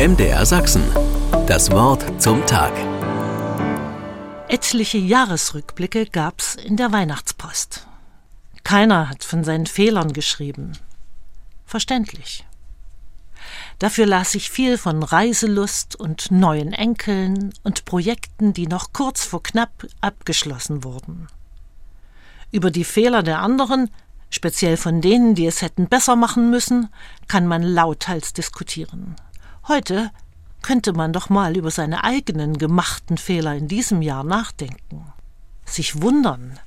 MDR Sachsen. Das Wort zum Tag. Etliche Jahresrückblicke gab's in der Weihnachtspost. Keiner hat von seinen Fehlern geschrieben. Verständlich. Dafür las ich viel von Reiselust und neuen Enkeln und Projekten, die noch kurz vor knapp abgeschlossen wurden. Über die Fehler der anderen, speziell von denen, die es hätten besser machen müssen, kann man lauthals diskutieren. Heute könnte man doch mal über seine eigenen gemachten Fehler in diesem Jahr nachdenken. Sich wundern,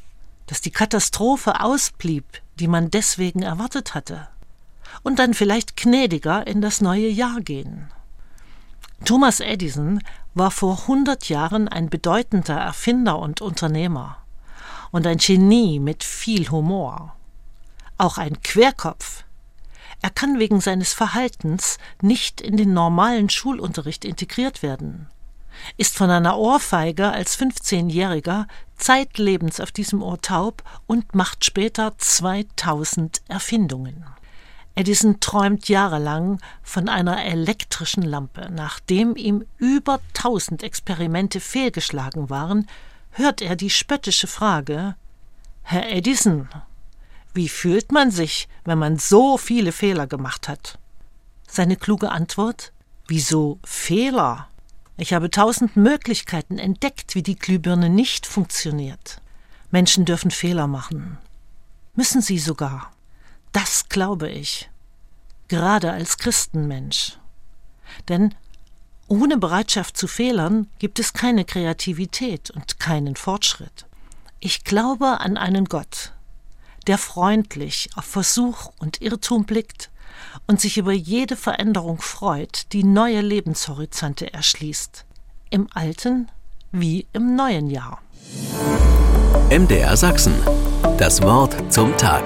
dass die Katastrophe ausblieb, die man deswegen erwartet hatte. Und dann vielleicht gnädiger in das neue Jahr gehen. Thomas Edison war vor hundert Jahren ein bedeutender Erfinder und Unternehmer und ein Genie mit viel Humor. Auch ein Querkopf, er kann wegen seines Verhaltens nicht in den normalen Schulunterricht integriert werden, ist von einer Ohrfeige als 15-Jähriger zeitlebens auf diesem Ohr taub und macht später 2000 Erfindungen. Edison träumt jahrelang von einer elektrischen Lampe. Nachdem ihm über 1000 Experimente fehlgeschlagen waren, hört er die spöttische Frage Herr Edison, wie fühlt man sich, wenn man so viele Fehler gemacht hat? Seine kluge Antwort Wieso Fehler? Ich habe tausend Möglichkeiten entdeckt, wie die Glühbirne nicht funktioniert. Menschen dürfen Fehler machen. Müssen sie sogar. Das glaube ich. Gerade als Christenmensch. Denn ohne Bereitschaft zu Fehlern gibt es keine Kreativität und keinen Fortschritt. Ich glaube an einen Gott, der freundlich auf Versuch und Irrtum blickt und sich über jede Veränderung freut, die neue Lebenshorizonte erschließt, im alten wie im neuen Jahr. MDR Sachsen. Das Wort zum Tag.